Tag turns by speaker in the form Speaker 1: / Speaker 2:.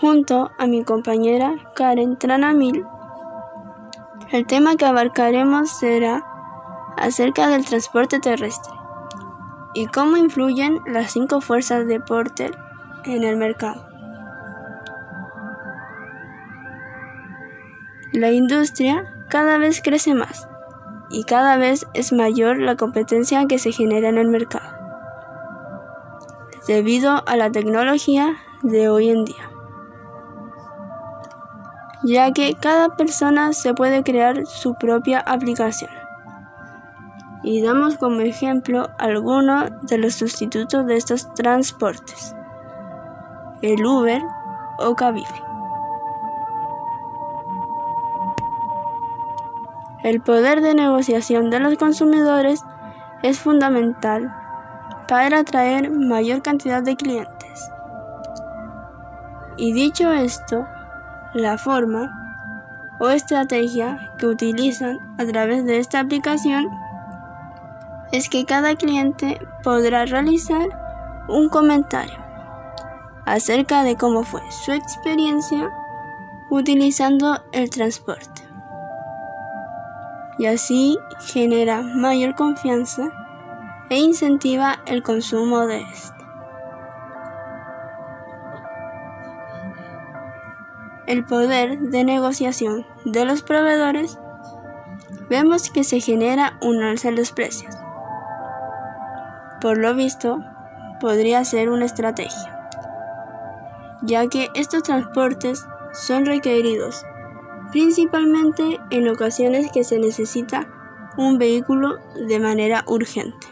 Speaker 1: junto a mi compañera Karen Tranamil. El tema que abarcaremos será acerca del transporte terrestre y cómo influyen las cinco fuerzas de Porter en el mercado. La industria cada vez crece más y cada vez es mayor la competencia que se genera en el mercado, debido a la tecnología de hoy en día, ya que cada persona se puede crear su propia aplicación. Y damos como ejemplo algunos de los sustitutos de estos transportes, el Uber o Cabify. El poder de negociación de los consumidores es fundamental para atraer mayor cantidad de clientes. Y dicho esto, la forma o estrategia que utilizan a través de esta aplicación es que cada cliente podrá realizar un comentario acerca de cómo fue su experiencia utilizando el transporte y así genera mayor confianza e incentiva el consumo de este. El poder de negociación de los proveedores vemos que se genera un alza en los precios. Por lo visto, podría ser una estrategia, ya que estos transportes son requeridos principalmente en ocasiones que se necesita un vehículo de manera urgente.